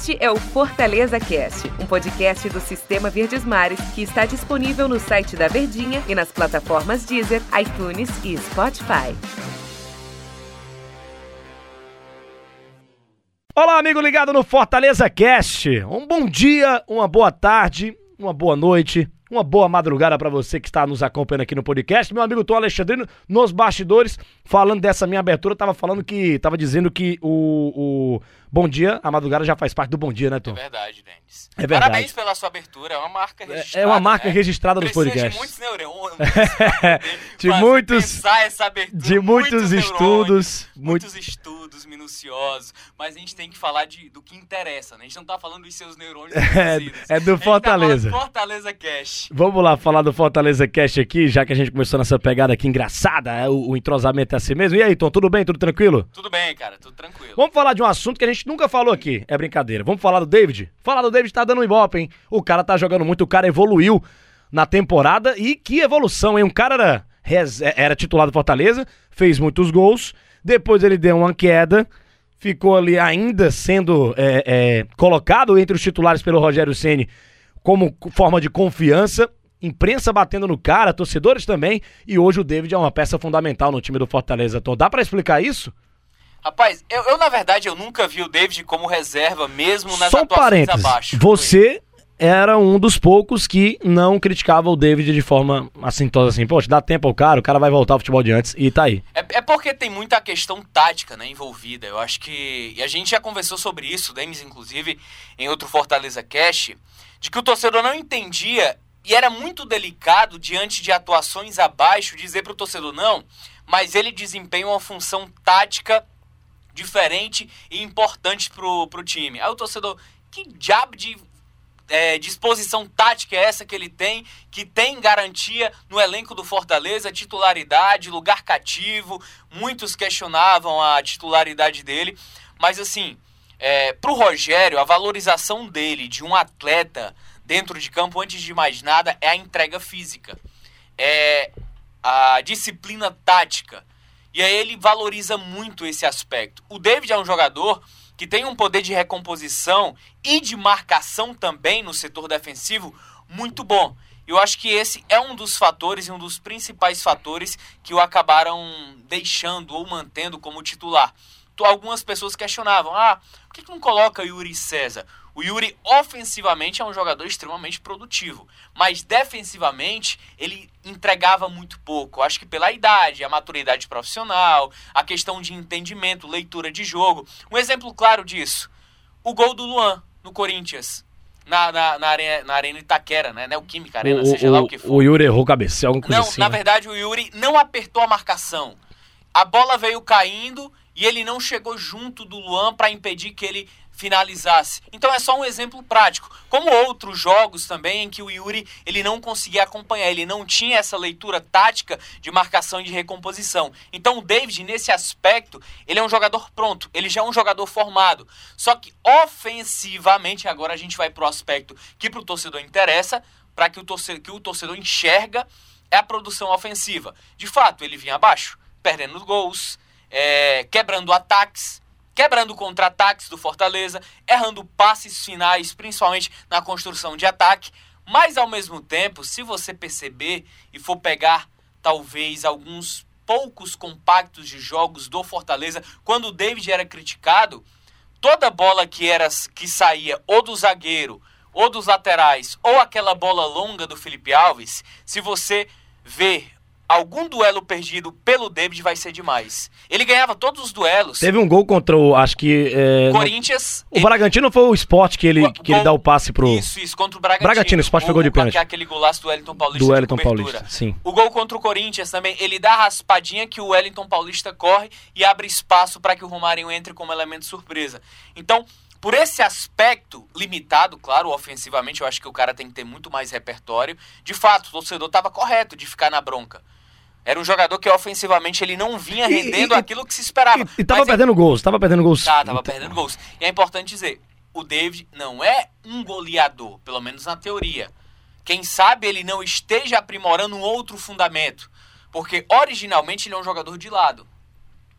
Este é o Fortaleza Cast, um podcast do Sistema Verdes Mares que está disponível no site da Verdinha e nas plataformas Deezer, iTunes e Spotify. Olá, amigo ligado no Fortaleza Cast. Um bom dia, uma boa tarde, uma boa noite, uma boa madrugada para você que está nos acompanhando aqui no podcast. Meu amigo Tom Alexandrino, nos bastidores, falando dessa minha abertura, tava falando que. tava dizendo que o, o Bom Dia, a madrugada já faz parte do Bom Dia, né, Tom? É verdade, Denis. É verdade. Parabéns pela sua abertura, é uma marca registrada. É uma marca né? registrada do Precisa podcast. de muitos neurônios. De muitos- abertura, de muitos neurônios, estudos, Muitos estudos minuciosos. Mas a gente tem que falar de, do que interessa, né? A gente não tá falando dos seus neurônios É, é do A gente tá Fortaleza. Fortaleza Cash. Vamos lá falar do Fortaleza Cast aqui, já que a gente começou nessa pegada aqui engraçada, é, o, o entrosamento é assim mesmo. E aí, Tom, tudo bem? Tudo tranquilo? Tudo bem, cara, tudo tranquilo. Vamos falar de um assunto que a gente nunca falou aqui. É brincadeira. Vamos falar do David? Falar do David tá dando um ibope, hein? O cara tá jogando muito, o cara evoluiu na temporada e que evolução, hein? Um cara era, res- era titular do Fortaleza, fez muitos gols, depois ele deu uma queda, ficou ali ainda sendo é, é, colocado entre os titulares pelo Rogério Ceni como co- forma de confiança. Imprensa batendo no cara, torcedores também, e hoje o David é uma peça fundamental no time do Fortaleza. Tom, dá pra explicar isso? Rapaz, eu, eu, na verdade eu nunca vi o David como reserva, mesmo nas Só um atuações parênteses. abaixo. Você era um dos poucos que não criticava o David de forma assintosa assim. Poxa, dá tempo ao cara, o cara vai voltar ao futebol de antes e tá aí. É, é porque tem muita questão tática né, envolvida. Eu acho que. E a gente já conversou sobre isso, Denis, inclusive, em outro Fortaleza Cash, de que o torcedor não entendia e era muito delicado diante de atuações abaixo dizer para o torcedor não, mas ele desempenha uma função tática diferente e importante pro, pro time. Aí o torcedor, que diabo de é, disposição tática é essa que ele tem, que tem garantia no elenco do Fortaleza, titularidade, lugar cativo. Muitos questionavam a titularidade dele, mas assim, é, pro Rogério, a valorização dele de um atleta dentro de campo, antes de mais nada, é a entrega física, é a disciplina tática. E aí ele valoriza muito esse aspecto. O David é um jogador que tem um poder de recomposição e de marcação também no setor defensivo muito bom. Eu acho que esse é um dos fatores e um dos principais fatores que o acabaram deixando ou mantendo como titular. Tu- Algumas pessoas questionavam: ah, por que não coloca Yuri César? O Yuri ofensivamente é um jogador extremamente produtivo, mas defensivamente ele entregava muito pouco. Acho que pela idade, a maturidade profissional, a questão de entendimento, leitura de jogo. Um exemplo claro disso: o gol do Luan no Corinthians. Na, na, na, arena, na Arena Itaquera, né? Neoquímica Arena, o, seja lá o que for. o Yuri errou cabeça, alguma coisa Não, assim. na né? verdade o Yuri não apertou a marcação. A bola veio caindo e ele não chegou junto do Luan para impedir que ele finalizasse. Então é só um exemplo prático. Como outros jogos também em que o Yuri ele não conseguia acompanhar, ele não tinha essa leitura tática de marcação e de recomposição. Então o David nesse aspecto, ele é um jogador pronto, ele já é um jogador formado. Só que ofensivamente agora a gente vai pro aspecto que pro torcedor interessa, para que o torcedor que o torcedor enxerga é a produção ofensiva. De fato, ele vinha abaixo, perdendo gols, é, quebrando ataques, quebrando contra-ataques do Fortaleza, errando passes finais, principalmente na construção de ataque. Mas ao mesmo tempo, se você perceber e for pegar talvez alguns poucos compactos de jogos do Fortaleza, quando o David era criticado, toda bola que era que saía ou do zagueiro ou dos laterais ou aquela bola longa do Felipe Alves, se você vê algum duelo perdido pelo David vai ser demais. Ele ganhava todos os duelos. Teve um gol contra o, acho que... é, Corinthians. O Bragantino foi o esporte que ele, que ele dá o passe pro... Isso, isso, contra o Bragantino. Bragantino, o Sport pegou de pênalti. que é Aquele golaço do Wellington Paulista Do Wellington. Paulista, sim. O gol contra o Corinthians também, ele dá a raspadinha que o Wellington Paulista corre e abre espaço para que o Romarinho entre como elemento surpresa. Então, por esse aspecto limitado, claro, ofensivamente, eu acho que o cara tem que ter muito mais repertório. De fato, o torcedor estava correto de ficar na bronca. Era um jogador que ofensivamente ele não vinha E- rendendo e- aquilo que se esperava. E, e tava é- perdendo gols, tava perdendo gols. Tá, tava perdendo gols. E é importante dizer, o David não é um goleador, pelo menos na teoria. Quem sabe ele não esteja aprimorando um outro fundamento. Porque originalmente ele é um jogador de lado.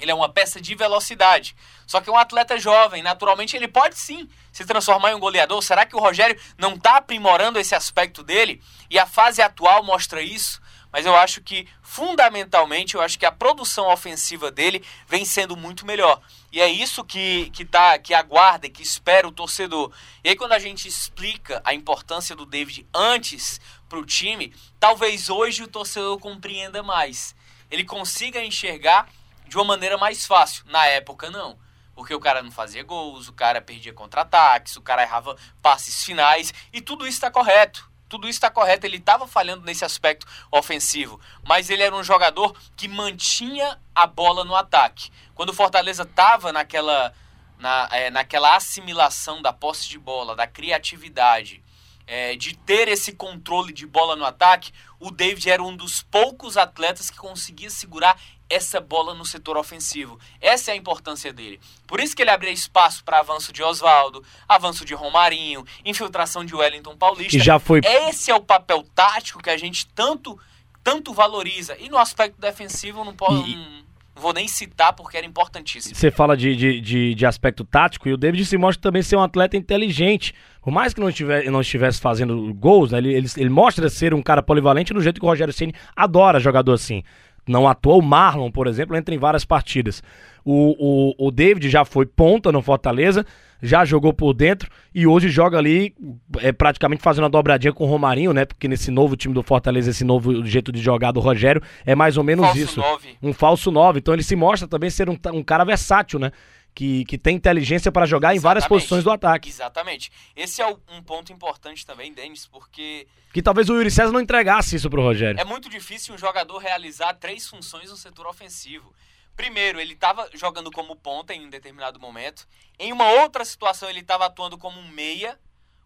Ele é uma peça de velocidade. Só que um atleta jovem, naturalmente, ele pode sim se transformar em um goleador. Será que o Rogério não está aprimorando esse aspecto dele? E a fase atual mostra isso? Mas eu acho que, fundamentalmente, eu acho que a produção ofensiva dele vem sendo muito melhor. E é isso que, que, tá, que aguarda que espera o torcedor. E aí, quando a gente explica a importância do David antes para o time, talvez hoje o torcedor compreenda mais. Ele consiga enxergar de uma maneira mais fácil. Na época, não. Porque o cara não fazia gols, o cara perdia contra-ataques, o cara errava passes finais, e tudo isso está correto tudo isso está correto. Ele estava falhando nesse aspecto ofensivo, mas ele era um jogador que mantinha a bola no ataque. Quando o Fortaleza estava naquela, na, é, naquela assimilação da posse de bola, da criatividade, é, de ter esse controle de bola no ataque, o David era um dos poucos atletas que conseguia segurar essa bola no setor ofensivo. Essa é a importância dele. Por isso que ele abria espaço para avanço de Oswaldo, avanço de Romarinho, infiltração de Wellington Paulista. E já foi. Esse é o papel tático que a gente tanto tanto valoriza. E no aspecto defensivo não posso. E... Não vou nem citar porque era importantíssimo. Você fala de, de, de, de, aspecto tático e o David se mostra também ser um atleta inteligente. Por mais que não, estiver, não estivesse fazendo gols, né, ele, ele, ele, mostra ser um cara polivalente no jeito que o Rogério Ceni adora jogador assim. Não à toa, o Marlon, por exemplo, entra em várias partidas. O, o, o David já foi ponta no Fortaleza, já jogou por dentro e hoje joga ali é, praticamente fazendo uma dobradinha com o Romarinho, né? Porque nesse novo time do Fortaleza, esse novo jeito de jogar do Rogério é mais ou menos falso isso. Nove. Um falso 9. Então ele se mostra também ser um, um cara versátil, né? Que, que tem inteligência para jogar Exatamente. em várias posições do ataque. Exatamente. Esse é um ponto importante também, Denis, porque. Que talvez o Yuri César não entregasse isso pro Rogério. É muito difícil um jogador realizar três funções no setor ofensivo. Primeiro, ele estava jogando como ponta em um determinado momento. Em uma outra situação, ele estava atuando como um meia.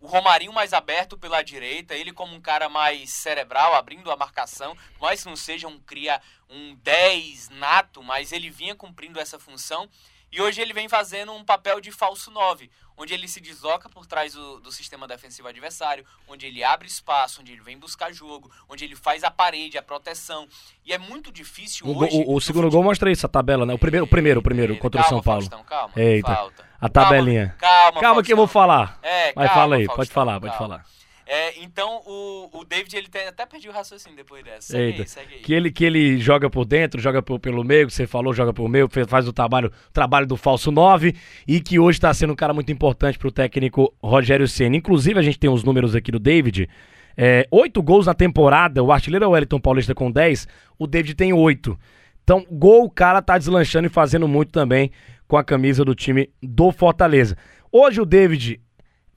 O Romarinho mais aberto pela direita, ele como um cara mais cerebral, abrindo a marcação, mas não seja um cria um 10 nato, mas ele vinha cumprindo essa função. E hoje ele vem fazendo um papel de falso 9, onde ele se desloca por trás do, do, sistema defensivo adversário, onde ele abre espaço, onde ele vem buscar jogo, onde ele faz a parede, a proteção. E é muito difícil o, hoje. O, o segundo gol mostra isso, a tabela, né? O primeiro, o primeiro, o primeiro contra calma, o São Paulo. Faustão, calma, Eita. falta. A tabelinha. Calma, calma, calma que eu vou falar. É, Mas calma, fala aí, Faustão, pode falar, pode calma. falar. É, então o, o David ele tem, até perdi o raciocínio depois dessa. Segue Eita. aí, segue aí. Que ele, que ele joga por dentro, joga por, pelo meio, que você falou, joga por meio, faz o trabalho, trabalho do falso 9 e que hoje está sendo um cara muito importante pro técnico Rogério Ceni. Inclusive, a gente tem os números aqui do David. É, oito gols na temporada, o artilheiro é o Wellington Paulista com 10, o David tem oito. Então, gol o cara tá deslanchando e fazendo muito também com a camisa do time do Fortaleza. Hoje o David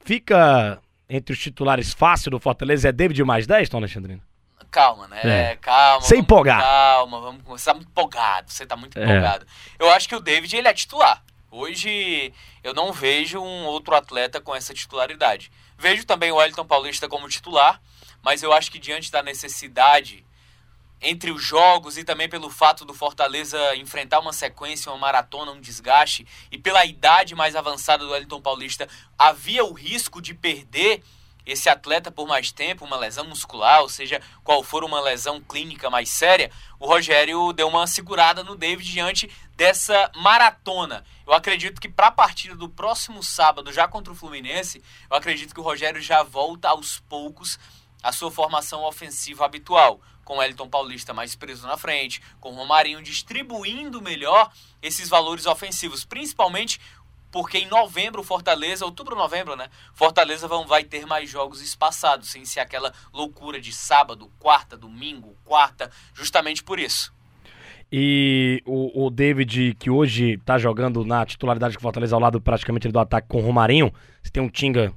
fica entre os titulares fácil do Fortaleza, é David mais 10, Tom Alexandrino? Calma, né? É. Calma. Sem empolgar. Calma, vamos começar muito empolgado. Você tá muito É. empolgado. Eu acho que o David ele é titular. Hoje eu não vejo um outro atleta com essa titularidade. Vejo também o Wellington Paulista como titular, mas eu acho que diante da necessidade entre os jogos e também pelo fato do Fortaleza enfrentar uma sequência, uma maratona, um desgaste, e pela idade mais avançada do Wellington Paulista, havia o risco de perder esse atleta por mais tempo, uma lesão muscular, ou seja, qual for uma lesão clínica mais séria, o Rogério deu uma segurada no David diante dessa maratona. Eu acredito que para a partida do próximo sábado, já contra o Fluminense, eu acredito que o Rogério já volta aos poucos à sua formação ofensiva habitual, com Elton Paulista mais preso na frente, com Romarinho distribuindo melhor esses valores ofensivos, principalmente porque em novembro, Fortaleza, outubro, novembro, né? Fortaleza vão, vai ter mais jogos espaçados, sem ser aquela loucura de sábado, quarta, domingo, quarta, justamente por isso. E o, o David, que hoje tá jogando na titularidade com Fortaleza ao lado praticamente do ataque com o Romarinho, você tem um Tinga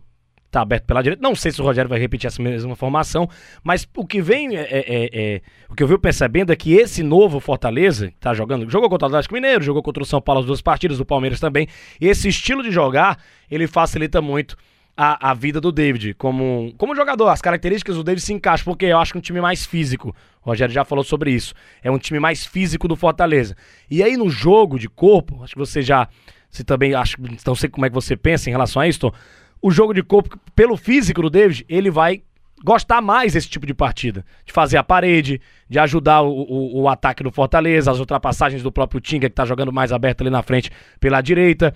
tá aberto pela direita. Não sei se o Rogério vai repetir essa mesma formação, mas o que vem, é, é- é- o que eu venho percebendo é que esse novo Fortaleza, que tá jogando, jogou contra o Atlético Mineiro, jogou contra o São Paulo as duas partidas, o Palmeiras também, esse estilo de jogar, ele facilita muito a, a vida do David como, como jogador. As características do David se encaixam, porque eu acho que é um time mais físico. O Rogério já falou sobre isso. É um time mais físico do Fortaleza. E aí no jogo de corpo, acho que você já. Você também acho, não sei como é que você pensa em relação a isso, Tom. O jogo de corpo, pelo físico do David, ele vai gostar mais desse tipo de partida. De fazer a parede, de ajudar o, o, o ataque do Fortaleza, as ultrapassagens do próprio Tinga, que tá jogando mais aberto ali na frente pela direita.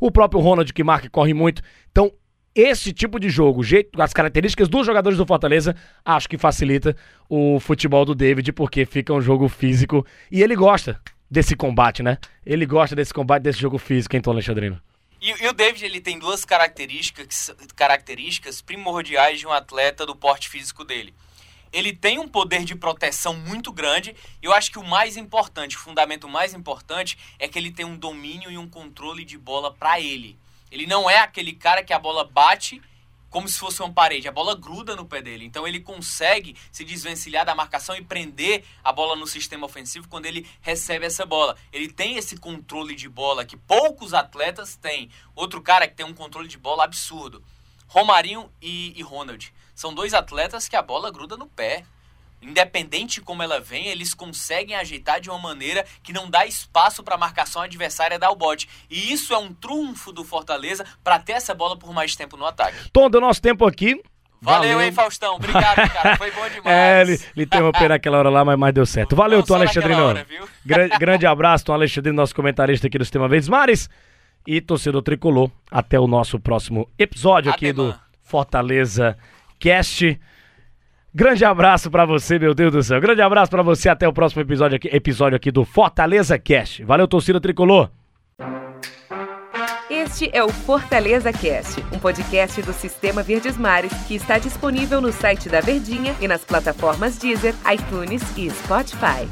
O próprio Ronald, que marca e corre muito. Então, esse tipo de jogo, jeito, as características dos jogadores do Fortaleza, acho que facilita o futebol do David, porque fica um jogo físico. E ele gosta desse combate, né? Ele gosta desse combate, desse jogo físico, então, Alexandrino. E, e, o David ele tem duas características, características primordiais de um atleta do porte físico dele. Ele tem um poder de proteção muito grande. E eu acho que o mais importante, o fundamento mais importante, é que ele tem um domínio e um controle de bola para ele. Ele não é aquele cara que a bola bate como se fosse uma parede. A bola gruda no pé dele. Então ele consegue se desvencilhar da marcação e prender a bola no sistema ofensivo quando ele recebe essa bola. Ele tem esse controle de bola que poucos atletas têm. Outro cara que tem um controle de bola absurdo. Romarinho e, e Ronald. São dois atletas que a bola gruda no pé. Independente de como ela vem, eles conseguem ajeitar de uma maneira que não dá espaço para a marcação adversária dar o bote. E isso é um trunfo do Fortaleza para ter essa bola por mais tempo no ataque. Tom, do nosso tempo aqui. Valeu, Valeu, hein, Faustão? Obrigado, cara. Foi bom demais. É, ele, ele interrompeu naquela hora lá, mas, mas deu certo. Valeu, Tom Alexandrino. Hora, grande, grande abraço, Tom Alexandrino, nosso comentarista aqui do Sistema Verdes Mares. E torcedor tricolor. Até o nosso próximo episódio aqui do Fortaleza Cast. Grande abraço para você, meu Deus do céu. Grande abraço para você. Até o próximo episódio aqui, episódio aqui do Fortaleza Cast. Valeu, torcida tricolor. Este é o Fortaleza Cast, um podcast do Sistema Verdes Mares que está disponível no site da Verdinha e nas plataformas Deezer, iTunes e Spotify.